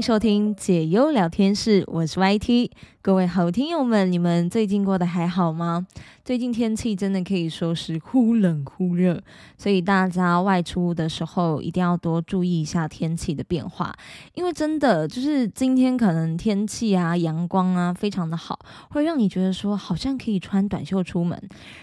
收听解忧聊天室，我是 YT。各位好听友们，你们最近过得还好吗？最近天气真的可以说是忽冷忽热，所以大家外出的时候一定要多注意一下天气的变化。因为真的就是今天可能天气啊、阳光啊非常的好，会让你觉得说好像可以穿短袖出门，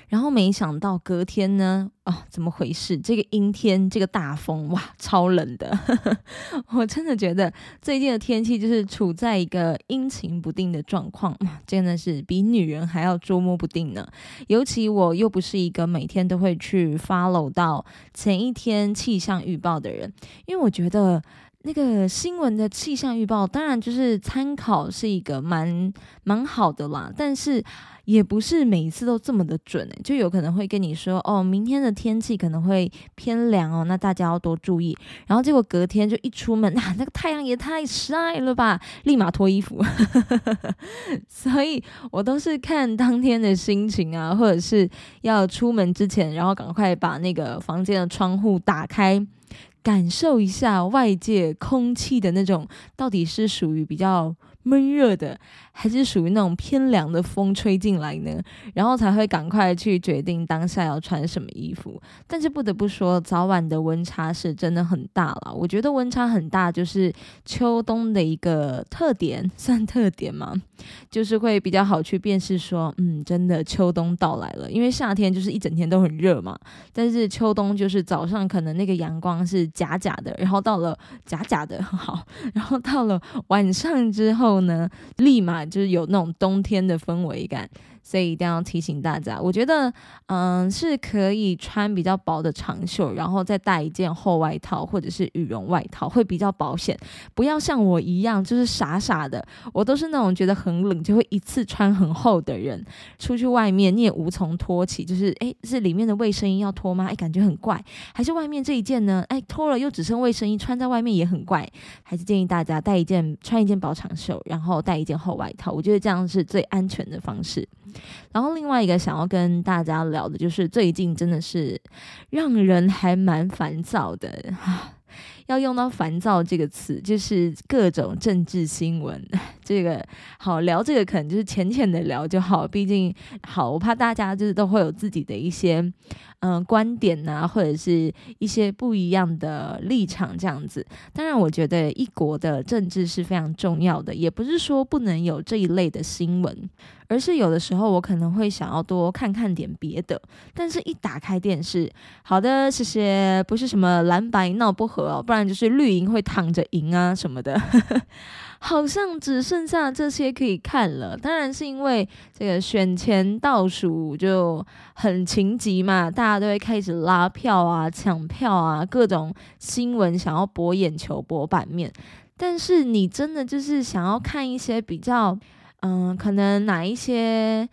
然后没想到隔天呢，哦，怎么回事？这个阴天，这个大风，哇，超冷的！我真的觉得最近的天气就是处在一个阴晴不定的状况，真的是比女人还要捉摸不定呢。尤其我又不是一个每天都会去 follow 到前一天气象预报的人，因为我觉得那个新闻的气象预报，当然就是参考是一个蛮蛮好的啦，但是。也不是每一次都这么的准诶，就有可能会跟你说哦，明天的天气可能会偏凉哦，那大家要多注意。然后结果隔天就一出门，啊，那个太阳也太晒了吧，立马脱衣服。所以我都是看当天的心情啊，或者是要出门之前，然后赶快把那个房间的窗户打开，感受一下外界空气的那种到底是属于比较。闷热的，还是属于那种偏凉的风吹进来呢，然后才会赶快去决定当下要穿什么衣服。但是不得不说，早晚的温差是真的很大了。我觉得温差很大，就是秋冬的一个特点，算特点吗？就是会比较好去辨识说，嗯，真的秋冬到来了。因为夏天就是一整天都很热嘛，但是秋冬就是早上可能那个阳光是假假的，然后到了假假的 好，然后到了晚上之后。呢，立马就是有那种冬天的氛围感。所以一定要提醒大家，我觉得，嗯，是可以穿比较薄的长袖，然后再带一件厚外套或者是羽绒外套，会比较保险。不要像我一样，就是傻傻的，我都是那种觉得很冷就会一次穿很厚的人。出去外面你也无从脱起，就是诶，是里面的卫生衣要脱吗？诶，感觉很怪。还是外面这一件呢？诶，脱了又只剩卫生衣，穿在外面也很怪。还是建议大家带一件，穿一件薄长袖，然后带一件厚外套。我觉得这样是最安全的方式。然后另外一个想要跟大家聊的，就是最近真的是让人还蛮烦躁的。要用到烦躁这个词，就是各种政治新闻。这个好聊，这个可能就是浅浅的聊就好。毕竟好，我怕大家就是都会有自己的一些嗯观点呐，或者是一些不一样的立场这样子。当然，我觉得一国的政治是非常重要的，也不是说不能有这一类的新闻，而是有的时候我可能会想要多看看点别的。但是一打开电视，好的，谢谢，不是什么蓝白闹不和哦，不然。就是绿营会躺着赢啊什么的，好像只剩下这些可以看了。当然是因为这个选前倒数就很情急嘛，大家都会开始拉票啊、抢票啊，各种新闻想要博眼球、博版面。但是你真的就是想要看一些比较，嗯，可能哪一些？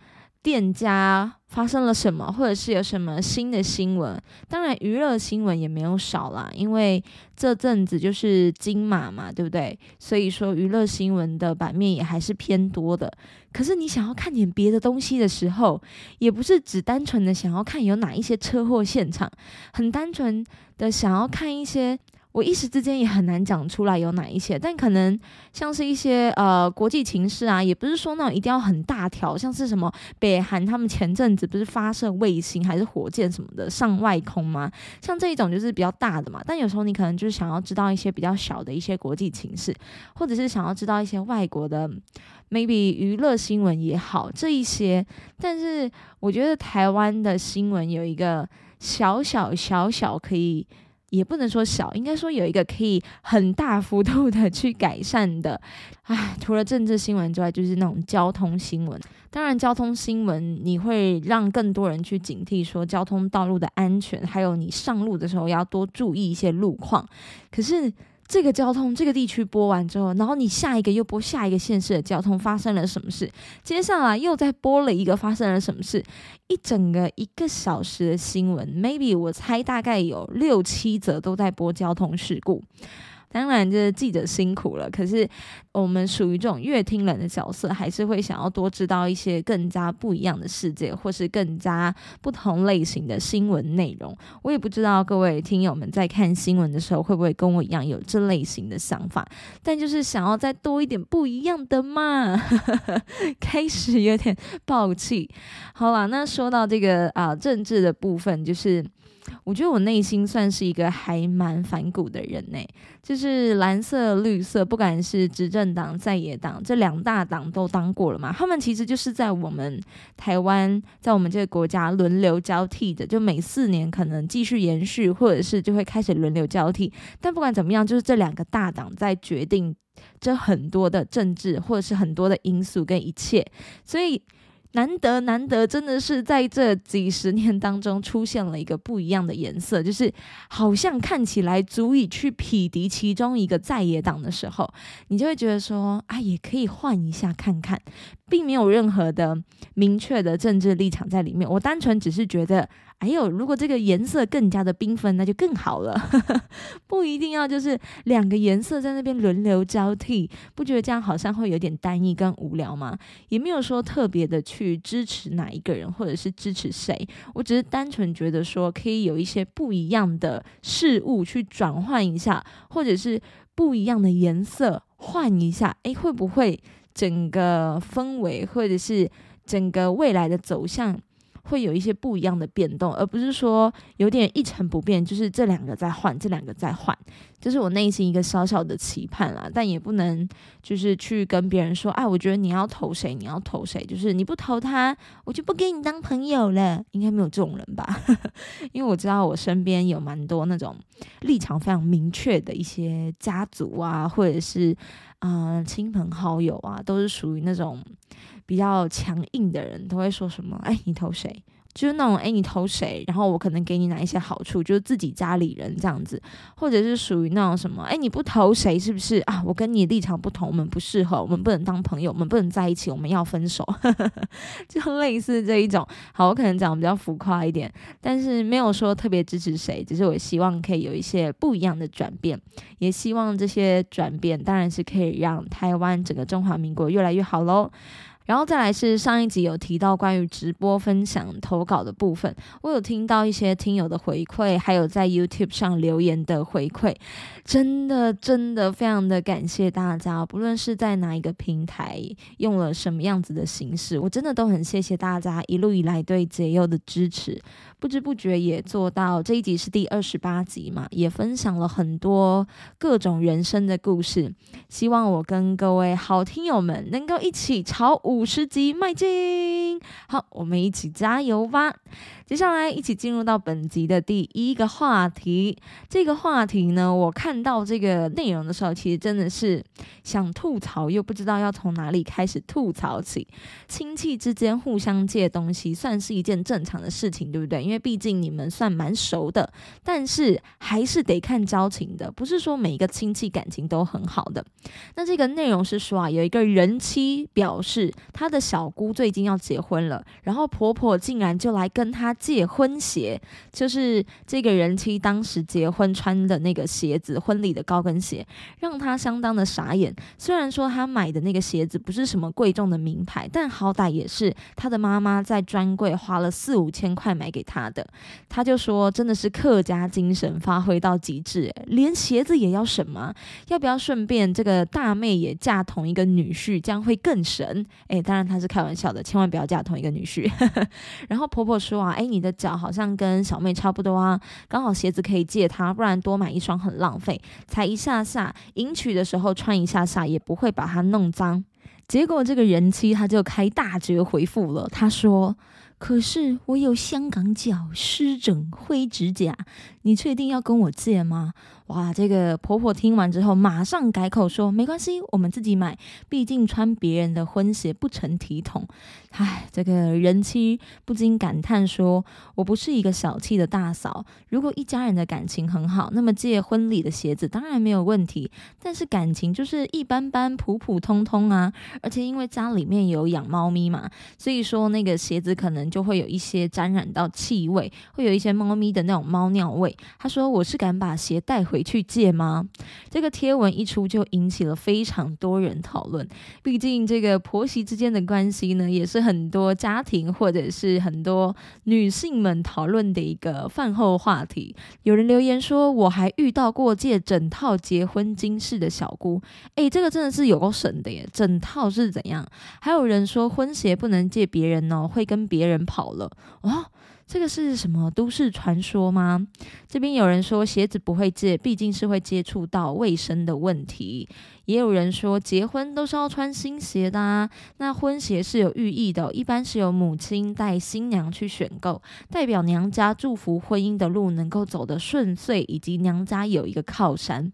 店家发生了什么，或者是有什么新的新闻？当然，娱乐新闻也没有少啦，因为这阵子就是金马嘛，对不对？所以说，娱乐新闻的版面也还是偏多的。可是，你想要看点别的东西的时候，也不是只单纯的想要看有哪一些车祸现场，很单纯的想要看一些。我一时之间也很难讲出来有哪一些，但可能像是一些呃国际情势啊，也不是说那种一定要很大条，像是什么北韩他们前阵子不是发射卫星还是火箭什么的上外空吗？像这一种就是比较大的嘛。但有时候你可能就是想要知道一些比较小的一些国际情势，或者是想要知道一些外国的 maybe 娱乐新闻也好，这一些。但是我觉得台湾的新闻有一个小小小小可以。也不能说小，应该说有一个可以很大幅度的去改善的。唉，除了政治新闻之外，就是那种交通新闻。当然，交通新闻你会让更多人去警惕，说交通道路的安全，还有你上路的时候要多注意一些路况。可是。这个交通这个地区播完之后，然后你下一个又播下一个县市的交通发生了什么事？接下来又再播了一个发生了什么事？一整个一个小时的新闻，maybe 我猜大概有六七则都在播交通事故。当然，就是记者辛苦了。可是我们属于这种乐听人的角色，还是会想要多知道一些更加不一样的世界，或是更加不同类型的新闻内容。我也不知道各位听友们在看新闻的时候，会不会跟我一样有这类型的想法？但就是想要再多一点不一样的嘛。开始有点暴气。好了，那说到这个啊政治的部分，就是。我觉得我内心算是一个还蛮反骨的人呢，就是蓝色、绿色，不管是执政党、在野党这两大党都当过了嘛。他们其实就是在我们台湾，在我们这个国家轮流交替的，就每四年可能继续延续，或者是就会开始轮流交替。但不管怎么样，就是这两个大党在决定这很多的政治，或者是很多的因素跟一切，所以。难得难得，真的是在这几十年当中出现了一个不一样的颜色，就是好像看起来足以去匹敌其中一个在野党的时候，你就会觉得说，啊，也可以换一下看看，并没有任何的明确的政治立场在里面。我单纯只是觉得。还有，如果这个颜色更加的缤纷，那就更好了。不一定要就是两个颜色在那边轮流交替，不觉得这样好像会有点单一跟无聊吗？也没有说特别的去支持哪一个人，或者是支持谁。我只是单纯觉得说，可以有一些不一样的事物去转换一下，或者是不一样的颜色换一下，诶，会不会整个氛围，或者是整个未来的走向？会有一些不一样的变动，而不是说有点一成不变，就是这两个在换，这两个在换，这是我内心一个小小的期盼啦。但也不能就是去跟别人说，哎，我觉得你要投谁，你要投谁，就是你不投他，我就不跟你当朋友了。应该没有这种人吧？因为我知道我身边有蛮多那种立场非常明确的一些家族啊，或者是啊亲朋好友啊，都是属于那种。比较强硬的人都会说什么？哎，你投谁？就是那种哎，你投谁？然后我可能给你哪一些好处？就是自己家里人这样子，或者是属于那种什么？哎，你不投谁是不是啊？我跟你立场不同，我们不适合，我们不能当朋友，我们不能在一起，我们要分手，就类似这一种。好，我可能讲比较浮夸一点，但是没有说特别支持谁，只是我希望可以有一些不一样的转变，也希望这些转变当然是可以让台湾整个中华民国越来越好喽。然后再来是上一集有提到关于直播分享投稿的部分，我有听到一些听友的回馈，还有在 YouTube 上留言的回馈，真的真的非常的感谢大家，不论是在哪一个平台，用了什么样子的形式，我真的都很谢谢大家一路以来对解忧的支持。不知不觉也做到这一集是第二十八集嘛，也分享了很多各种人生的故事。希望我跟各位好听友们能够一起朝五五十级迈进。好，我们一起加油吧！接下来一起进入到本集的第一个话题。这个话题呢，我看到这个内容的时候，其实真的是想吐槽，又不知道要从哪里开始吐槽起。亲戚之间互相借东西，算是一件正常的事情，对不对？因为毕竟你们算蛮熟的，但是还是得看交情的，不是说每一个亲戚感情都很好的。那这个内容是说啊，有一个人妻表示，她的小姑最近要结婚了，然后婆婆竟然就来跟她。借婚鞋，就是这个人妻当时结婚穿的那个鞋子，婚礼的高跟鞋，让他相当的傻眼。虽然说他买的那个鞋子不是什么贵重的名牌，但好歹也是他的妈妈在专柜花了四五千块买给他的。他就说，真的是客家精神发挥到极致，连鞋子也要省吗？要不要顺便这个大妹也嫁同一个女婿，这样会更神？诶，当然他是开玩笑的，千万不要嫁同一个女婿。然后婆婆说啊，你的脚好像跟小妹差不多啊，刚好鞋子可以借她，不然多买一双很浪费。才一下下，迎娶的时候穿一下下也不会把它弄脏。结果这个人妻他就开大绝回复了，他说：“可是我有香港脚、湿疹、灰指甲，你确定要跟我借吗？”哇，这个婆婆听完之后，马上改口说：“没关系，我们自己买，毕竟穿别人的婚鞋不成体统。”唉，这个人妻不禁感叹说：“我不是一个小气的大嫂，如果一家人的感情很好，那么借婚礼的鞋子当然没有问题。但是感情就是一般般、普普通通啊，而且因为家里面有养猫咪嘛，所以说那个鞋子可能就会有一些沾染到气味，会有一些猫咪的那种猫尿味。”他说：“我是敢把鞋带回。”回去借吗？这个贴文一出就引起了非常多人讨论。毕竟这个婆媳之间的关系呢，也是很多家庭或者是很多女性们讨论的一个饭后话题。有人留言说，我还遇到过借整套结婚金饰的小姑，诶，这个真的是有够神的耶！整套是怎样？还有人说婚鞋不能借别人哦，会跟别人跑了哦。这个是什么都市传说吗？这边有人说鞋子不会借，毕竟是会接触到卫生的问题。也有人说结婚都是要穿新鞋的啊。那婚鞋是有寓意的，一般是由母亲带新娘去选购，代表娘家祝福婚姻的路能够走得顺遂，以及娘家有一个靠山。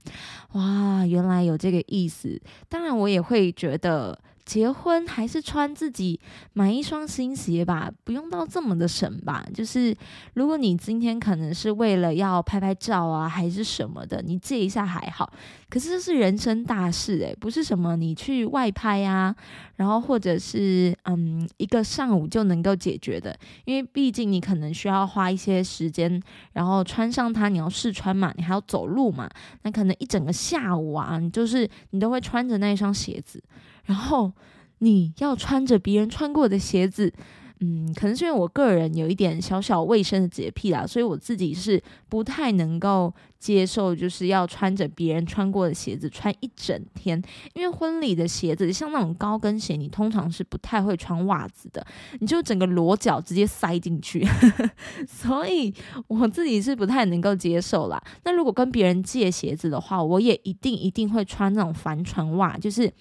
哇，原来有这个意思。当然，我也会觉得。结婚还是穿自己买一双新鞋吧，不用到这么的省吧。就是如果你今天可能是为了要拍拍照啊，还是什么的，你借一下还好。可是这是人生大事诶，不是什么你去外拍啊，然后或者是嗯一个上午就能够解决的。因为毕竟你可能需要花一些时间，然后穿上它，你要试穿嘛，你还要走路嘛，那可能一整个下午啊，你就是你都会穿着那一双鞋子。然后你要穿着别人穿过的鞋子，嗯，可能是因为我个人有一点小小卫生的洁癖啦，所以我自己是不太能够。接受就是要穿着别人穿过的鞋子穿一整天，因为婚礼的鞋子像那种高跟鞋，你通常是不太会穿袜子的，你就整个裸脚直接塞进去，所以我自己是不太能够接受啦。那如果跟别人借鞋子的话，我也一定一定会穿那种帆船袜，就是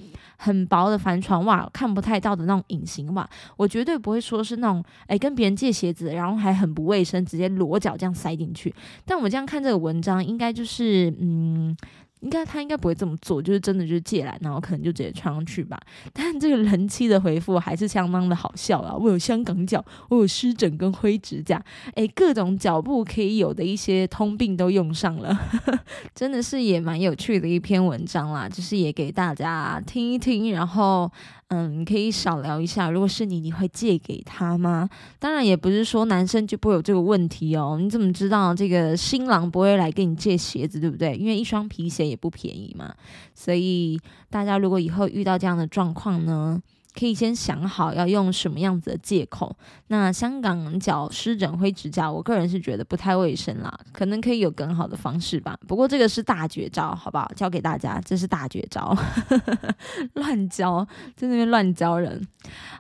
很薄的帆船袜，看不太到的那种隐形袜，我绝对不会说是那种哎跟别人借鞋子，然后还很不卫生，直接裸脚这样塞进去。但我这样看这个文章。应该就是，嗯。应该他应该不会这么做，就是真的就是借来，然后可能就直接穿上去吧。但这个人妻的回复还是相当的好笑啊！我有香港脚，我有湿疹跟灰指甲，诶，各种脚步可以有的一些通病都用上了，真的是也蛮有趣的一篇文章啦。就是也给大家听一听，然后嗯，你可以少聊一下。如果是你，你会借给他吗？当然也不是说男生就不会有这个问题哦。你怎么知道这个新郎不会来跟你借鞋子，对不对？因为一双皮鞋。也不便宜嘛，所以大家如果以后遇到这样的状况呢？可以先想好要用什么样子的借口。那香港脚湿疹灰指甲，我个人是觉得不太卫生啦，可能可以有更好的方式吧。不过这个是大绝招，好不好？教给大家，这是大绝招，乱教，在那边乱教人。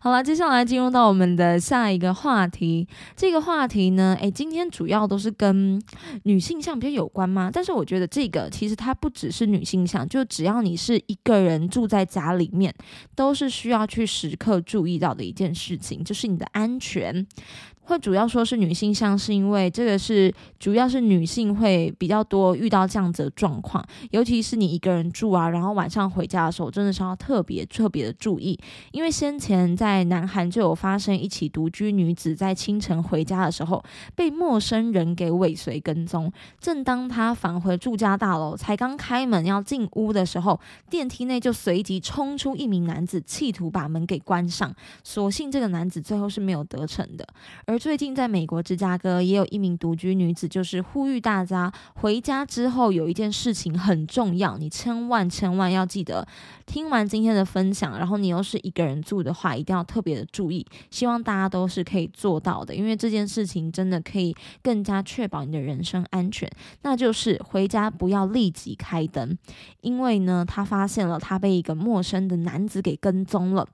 好了，接下来进入到我们的下一个话题。这个话题呢，诶，今天主要都是跟女性向比较有关吗？但是我觉得这个其实它不只是女性向，就只要你是一个人住在家里面，都是需要去。去时刻注意到的一件事情，就是你的安全。会主要说是女性向，是因为这个是主要是女性会比较多遇到这样子的状况，尤其是你一个人住啊，然后晚上回家的时候，真的是要特别特别的注意，因为先前在南韩就有发生一起独居女子在清晨回家的时候被陌生人给尾随跟踪，正当她返回住家大楼，才刚开门要进屋的时候，电梯内就随即冲出一名男子，企图把门给关上，所幸这个男子最后是没有得逞的，而。最近在美国芝加哥也有一名独居女子，就是呼吁大家回家之后有一件事情很重要，你千万千万要记得。听完今天的分享，然后你又是一个人住的话，一定要特别的注意。希望大家都是可以做到的，因为这件事情真的可以更加确保你的人身安全。那就是回家不要立即开灯，因为呢，他发现了他被一个陌生的男子给跟踪了。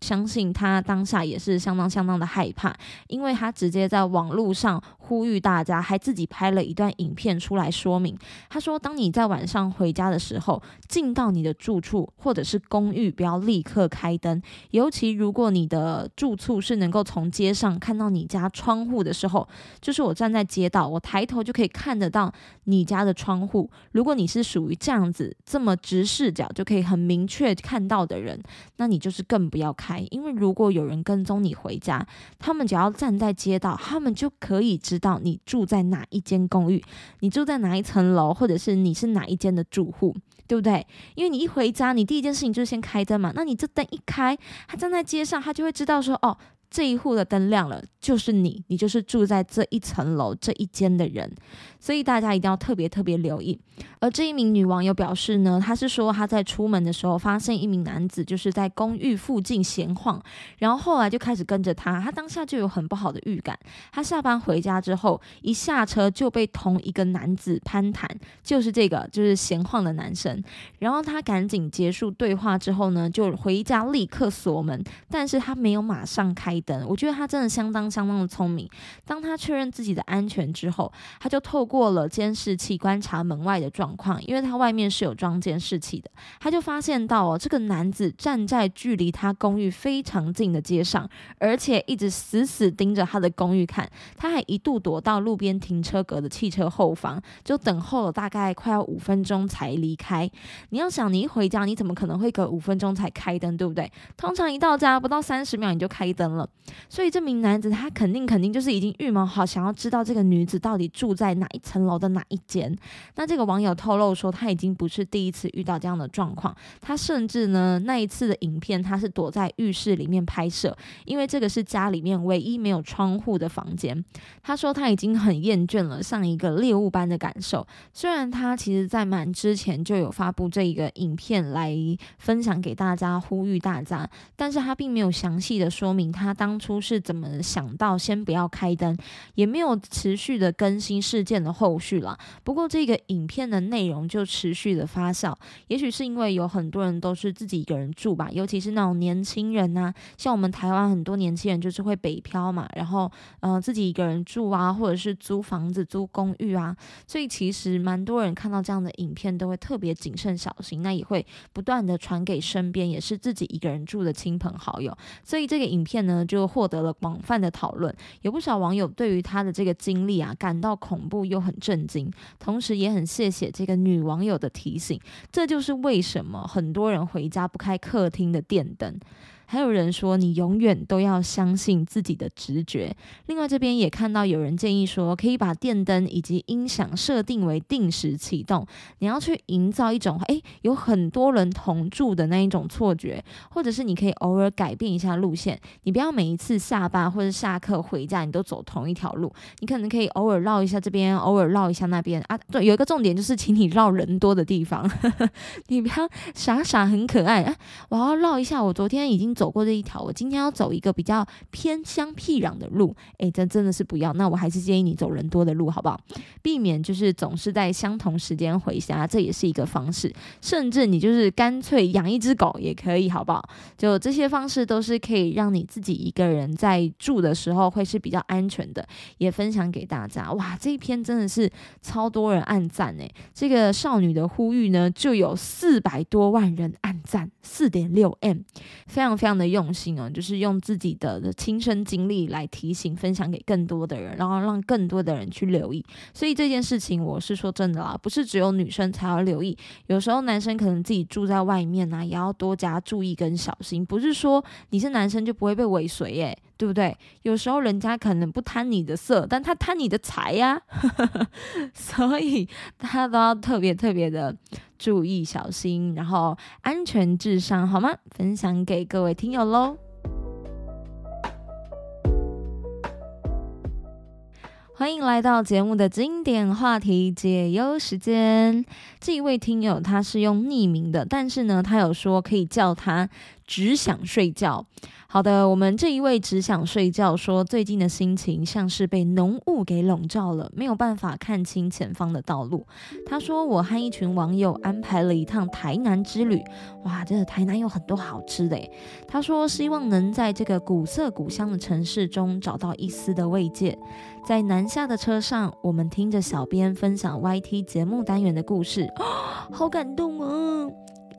相信他当下也是相当相当的害怕，因为他直接在网络上呼吁大家，还自己拍了一段影片出来说明。他说，当你在晚上回家的时候，进到你的住处或者是公寓，不要立刻开灯。尤其如果你的住处是能够从街上看到你家窗户的时候，就是我站在街道，我抬头就可以看得到你家的窗户。如果你是属于这样子这么直视角就可以很明确看到的人，那你就是更不要开。因为如果有人跟踪你回家，他们只要站在街道，他们就可以知知道你住在哪一间公寓，你住在哪一层楼，或者是你是哪一间的住户。对不对？因为你一回家，你第一件事情就是先开灯嘛。那你这灯一开，他站在街上，他就会知道说，哦，这一户的灯亮了，就是你，你就是住在这一层楼这一间的人。所以大家一定要特别特别留意。而这一名女网友表示呢，她是说她在出门的时候发现一名男子就是在公寓附近闲晃，然后后来就开始跟着他，她当下就有很不好的预感。她下班回家之后，一下车就被同一个男子攀谈，就是这个就是闲晃的男生。然后她赶紧结束对话之后呢，就回家立刻锁门，但是她没有马上开灯。我觉得他真的相当相当的聪明。当他确认自己的安全之后，他就透。过了监视器观察门外的状况，因为他外面是有装监视器的，他就发现到哦，这个男子站在距离他公寓非常近的街上，而且一直死死盯着他的公寓看。他还一度躲到路边停车格的汽车后方，就等候了大概快要五分钟才离开。你要想，你一回家，你怎么可能会隔五分钟才开灯，对不对？通常一到家不到三十秒你就开灯了。所以这名男子他肯定肯定就是已经预谋好，想要知道这个女子到底住在哪一。层楼的哪一间？那这个网友透露说，他已经不是第一次遇到这样的状况。他甚至呢，那一次的影片，他是躲在浴室里面拍摄，因为这个是家里面唯一没有窗户的房间。他说他已经很厌倦了上一个猎物般的感受。虽然他其实在满之前就有发布这一个影片来分享给大家，呼吁大家，但是他并没有详细的说明他当初是怎么想到先不要开灯，也没有持续的更新事件的。后续了，不过这个影片的内容就持续的发酵，也许是因为有很多人都是自己一个人住吧，尤其是那种年轻人呐，像我们台湾很多年轻人就是会北漂嘛，然后呃自己一个人住啊，或者是租房子、租公寓啊，所以其实蛮多人看到这样的影片都会特别谨慎小心，那也会不断的传给身边也是自己一个人住的亲朋好友，所以这个影片呢就获得了广泛的讨论，有不少网友对于他的这个经历啊感到恐怖又。很震惊，同时也很谢谢这个女网友的提醒。这就是为什么很多人回家不开客厅的电灯。还有人说，你永远都要相信自己的直觉。另外，这边也看到有人建议说，可以把电灯以及音响设定为定时启动。你要去营造一种诶有很多人同住的那一种错觉，或者是你可以偶尔改变一下路线。你不要每一次下班或者下课回家，你都走同一条路。你可能可以偶尔绕一下这边，偶尔绕一下那边啊。对，有一个重点就是，请你绕人多的地方。你不要傻傻很可爱啊！我要绕一下，我昨天已经。走过这一条，我今天要走一个比较偏乡僻壤的路，诶，这真的是不要。那我还是建议你走人多的路，好不好？避免就是总是在相同时间回家，这也是一个方式。甚至你就是干脆养一只狗也可以，好不好？就这些方式都是可以让你自己一个人在住的时候会是比较安全的，也分享给大家。哇，这一篇真的是超多人按赞诶，这个少女的呼吁呢，就有四百多万人按赞，四点六 M，非常。非常这样的用心哦，就是用自己的亲身经历来提醒、分享给更多的人，然后让更多的人去留意。所以这件事情，我是说真的啦，不是只有女生才要留意，有时候男生可能自己住在外面啊，也要多加注意跟小心。不是说你是男生就不会被尾随耶，对不对？有时候人家可能不贪你的色，但他贪你的财呀，所以大家都要特别特别的。注意小心，然后安全至上，好吗？分享给各位听友喽。欢迎来到节目的经典话题解忧时间。这一位听友他是用匿名的，但是呢，他有说可以叫他只想睡觉。好的，我们这一位只想睡觉说，最近的心情像是被浓雾给笼罩了，没有办法看清前方的道路。他说，我和一群网友安排了一趟台南之旅，哇，这个台南有很多好吃的。他说，希望能在这个古色古香的城市中找到一丝的慰藉。在南下的车上，我们听着小编分享 YT 节目单元的故事，好感动啊！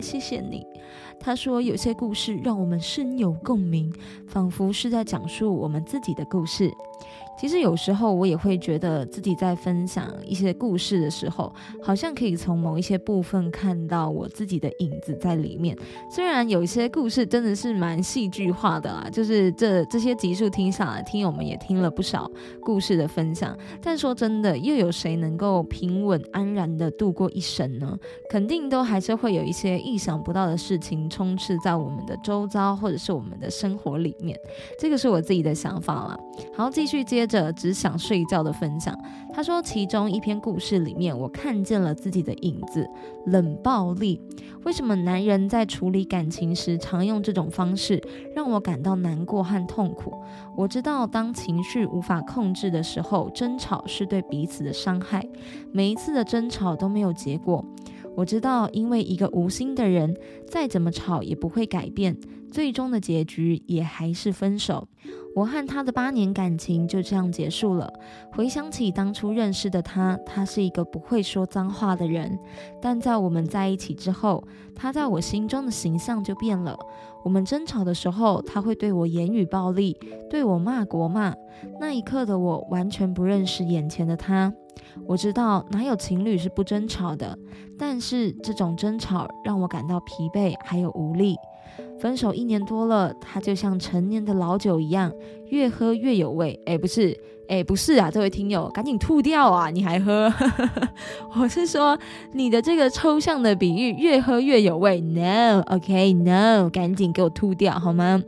谢谢你。他说：“有些故事让我们深有共鸣，仿佛是在讲述我们自己的故事。其实有时候我也会觉得自己在分享一些故事的时候，好像可以从某一些部分看到我自己的影子在里面。虽然有一些故事真的是蛮戏剧化的啦，就是这这些集数听下来，听友们也听了不少故事的分享。但说真的，又有谁能够平稳安然的度过一生呢？肯定都还是会有一些意想不到的事情充斥在我们的周遭，或者是我们的生活里面。这个是我自己的想法啦。好，继续接。着只想睡觉的分享，他说，其中一篇故事里面，我看见了自己的影子，冷暴力。为什么男人在处理感情时常用这种方式，让我感到难过和痛苦？我知道，当情绪无法控制的时候，争吵是对彼此的伤害。每一次的争吵都没有结果。我知道，因为一个无心的人，再怎么吵也不会改变，最终的结局也还是分手。我和他的八年感情就这样结束了。回想起当初认识的他，他是一个不会说脏话的人，但在我们在一起之后，他在我心中的形象就变了。我们争吵的时候，他会对我言语暴力，对我骂国骂。那一刻的我完全不认识眼前的他。我知道哪有情侣是不争吵的，但是这种争吵让我感到疲惫还有无力。分手一年多了，他就像陈年的老酒一样，越喝越有味。哎，不是，哎，不是啊，这位听友，赶紧吐掉啊！你还喝？我是说你的这个抽象的比喻，越喝越有味。No，OK，No，赶紧给我吐掉好吗？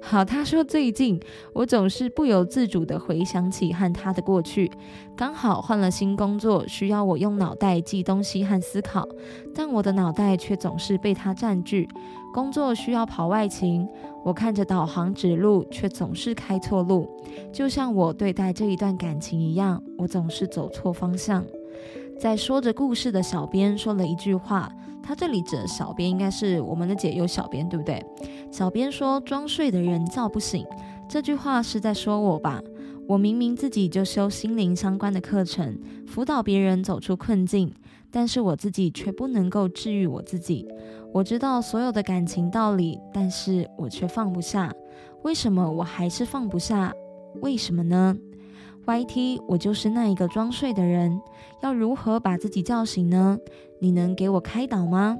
好，他说最近我总是不由自主的回想起和他的过去，刚好换了新工作，需要我用脑袋记东西和思考，但我的脑袋却总是被他占据。工作需要跑外勤，我看着导航指路，却总是开错路，就像我对待这一段感情一样，我总是走错方向。在说着故事的小编说了一句话，他这里指的小编应该是我们的解忧小编，对不对？小编说：“装睡的人叫不醒。”这句话是在说我吧？我明明自己就修心灵相关的课程，辅导别人走出困境，但是我自己却不能够治愈我自己。我知道所有的感情道理，但是我却放不下。为什么我还是放不下？为什么呢？YT，我就是那一个装睡的人，要如何把自己叫醒呢？你能给我开导吗？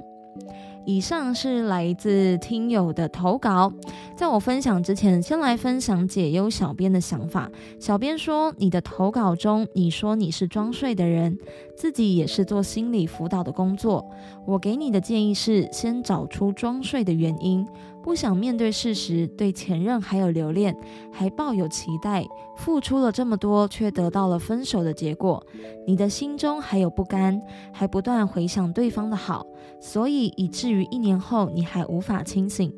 以上是来自听友的投稿。在我分享之前，先来分享解忧小编的想法。小编说：“你的投稿中，你说你是装睡的人，自己也是做心理辅导的工作。我给你的建议是，先找出装睡的原因。”不想面对事实，对前任还有留恋，还抱有期待，付出了这么多，却得到了分手的结果，你的心中还有不甘，还不断回想对方的好，所以以至于一年后你还无法清醒。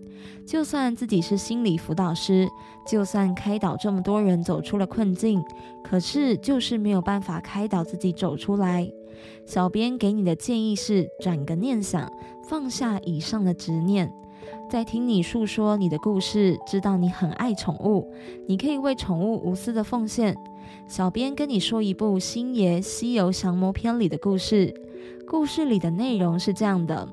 就算自己是心理辅导师，就算开导这么多人走出了困境，可是就是没有办法开导自己走出来。小编给你的建议是：转个念想，放下以上的执念。在听你诉说你的故事，知道你很爱宠物，你可以为宠物无私的奉献。小编跟你说一部《星爷西游降魔篇》里的故事，故事里的内容是这样的。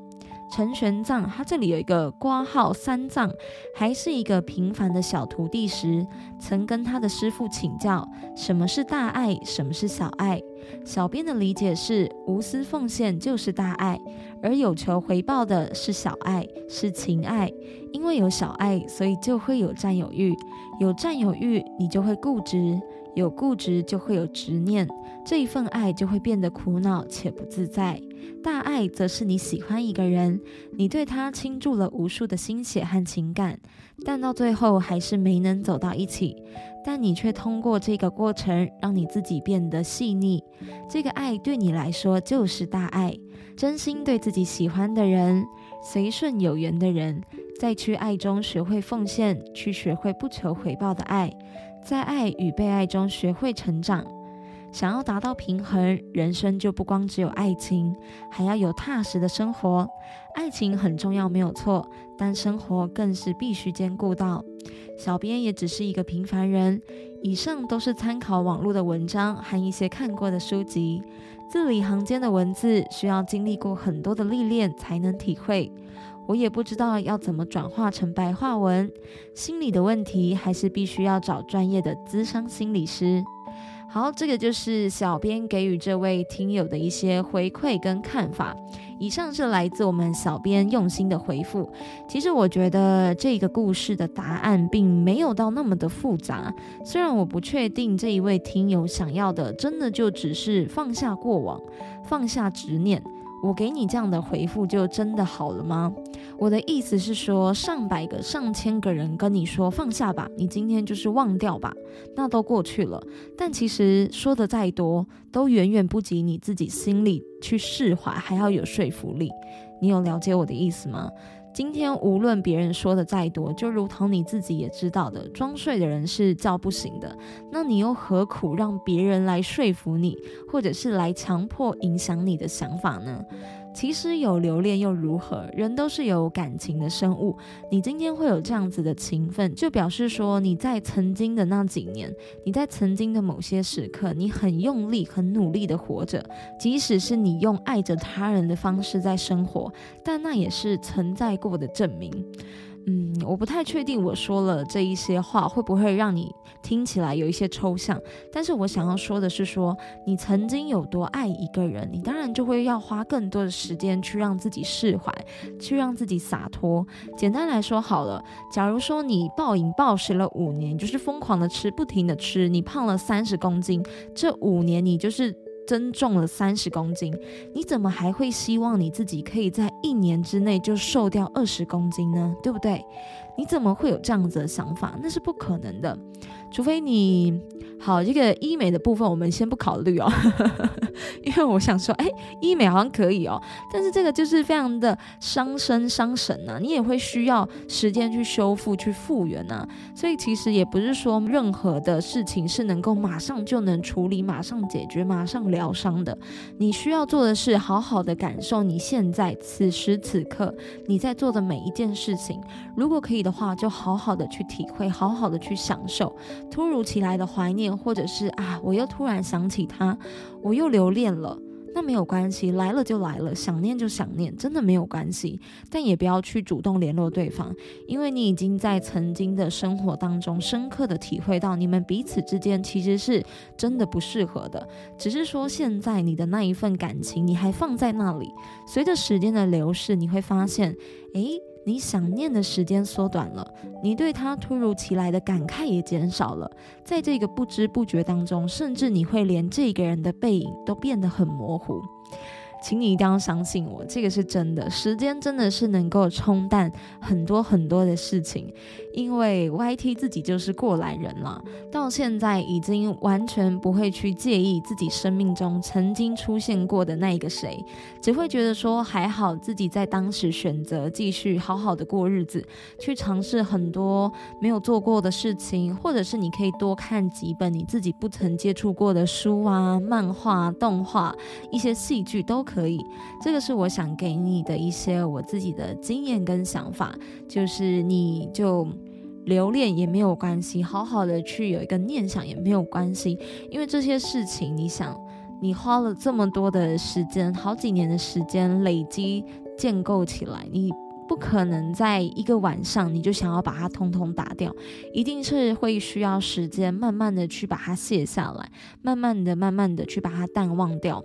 陈玄奘，他这里有一个挂号三藏，还是一个平凡的小徒弟时，曾跟他的师傅请教什么是大爱，什么是小爱。小编的理解是，无私奉献就是大爱，而有求回报的是小爱，是情爱。因为有小爱，所以就会有占有欲，有占有欲，你就会固执，有固执就会有执念，这一份爱就会变得苦恼且不自在。大爱则是你喜欢一个人，你对他倾注了无数的心血和情感，但到最后还是没能走到一起。但你却通过这个过程，让你自己变得细腻。这个爱对你来说就是大爱，真心对自己喜欢的人，随顺有缘的人，在去爱中学会奉献，去学会不求回报的爱，在爱与被爱中学会成长。想要达到平衡，人生就不光只有爱情，还要有踏实的生活。爱情很重要，没有错，但生活更是必须兼顾到。小编也只是一个平凡人，以上都是参考网络的文章和一些看过的书籍，字里行间的文字需要经历过很多的历练才能体会。我也不知道要怎么转化成白话文。心理的问题还是必须要找专业的咨商心理师。好，这个就是小编给予这位听友的一些回馈跟看法。以上是来自我们小编用心的回复。其实我觉得这个故事的答案并没有到那么的复杂。虽然我不确定这一位听友想要的真的就只是放下过往，放下执念。我给你这样的回复就真的好了吗？我的意思是说，上百个、上千个人跟你说放下吧，你今天就是忘掉吧，那都过去了。但其实说的再多，都远远不及你自己心里去释怀还要有说服力。你有了解我的意思吗？今天无论别人说的再多，就如同你自己也知道的，装睡的人是叫不醒的。那你又何苦让别人来说服你，或者是来强迫影响你的想法呢？其实有留恋又如何？人都是有感情的生物。你今天会有这样子的情分，就表示说你在曾经的那几年，你在曾经的某些时刻，你很用力、很努力的活着。即使是你用爱着他人的方式在生活，但那也是存在过的证明。嗯，我不太确定我说了这一些话会不会让你听起来有一些抽象，但是我想要说的是，说你曾经有多爱一个人，你当然就会要花更多的时间去让自己释怀，去让自己洒脱。简单来说好了，假如说你暴饮暴食了五年，就是疯狂的吃，不停的吃，你胖了三十公斤，这五年你就是。增重了三十公斤，你怎么还会希望你自己可以在一年之内就瘦掉二十公斤呢？对不对？你怎么会有这样子的想法？那是不可能的，除非你。好，这个医美的部分我们先不考虑哦，因为我想说，哎，医美好像可以哦，但是这个就是非常的伤身伤神呐，你也会需要时间去修复、去复原呐，所以其实也不是说任何的事情是能够马上就能处理、马上解决、马上疗伤的。你需要做的是好好的感受你现在此时此刻你在做的每一件事情，如果可以的话，就好好的去体会，好好的去享受突如其来的怀念。或者是啊，我又突然想起他，我又留恋了，那没有关系，来了就来了，想念就想念，真的没有关系。但也不要去主动联络对方，因为你已经在曾经的生活当中深刻的体会到，你们彼此之间其实是真的不适合的。只是说现在你的那一份感情你还放在那里，随着时间的流逝，你会发现，诶。你想念的时间缩短了，你对他突如其来的感慨也减少了，在这个不知不觉当中，甚至你会连这个人的背影都变得很模糊。请你一定要相信我，这个是真的。时间真的是能够冲淡很多很多的事情，因为 YT 自己就是过来人了，到现在已经完全不会去介意自己生命中曾经出现过的那一个谁，只会觉得说还好自己在当时选择继续好好的过日子，去尝试很多没有做过的事情，或者是你可以多看几本你自己不曾接触过的书啊、漫画、动画、一些戏剧都。可以，这个是我想给你的一些我自己的经验跟想法，就是你就留恋也没有关系，好好的去有一个念想也没有关系，因为这些事情，你想，你花了这么多的时间，好几年的时间累积建构起来，你不可能在一个晚上你就想要把它通通打掉，一定是会需要时间，慢慢的去把它卸下来，慢慢的、慢慢的去把它淡忘掉。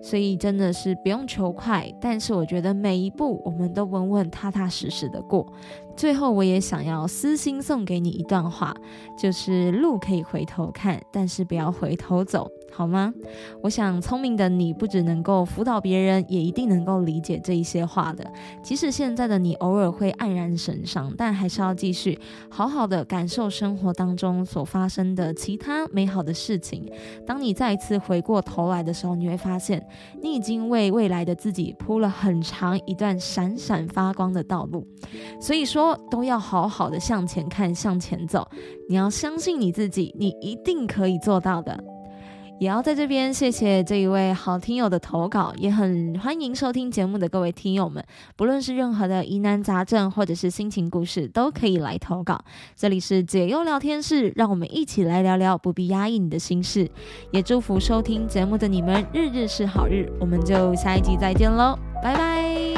所以真的是不用求快，但是我觉得每一步我们都稳稳踏踏实实的过。最后，我也想要私心送给你一段话，就是路可以回头看，但是不要回头走。好吗？我想聪明的你不只能够辅导别人，也一定能够理解这一些话的。即使现在的你偶尔会黯然神伤，但还是要继续好好的感受生活当中所发生的其他美好的事情。当你再一次回过头来的时候，你会发现你已经为未来的自己铺了很长一段闪闪发光的道路。所以说，都要好好的向前看，向前走。你要相信你自己，你一定可以做到的。也要在这边谢谢这一位好听友的投稿，也很欢迎收听节目的各位听友们，不论是任何的疑难杂症或者是心情故事，都可以来投稿。这里是解忧聊天室，让我们一起来聊聊，不必压抑你的心事。也祝福收听节目的你们日日是好日，我们就下一集再见喽，拜拜。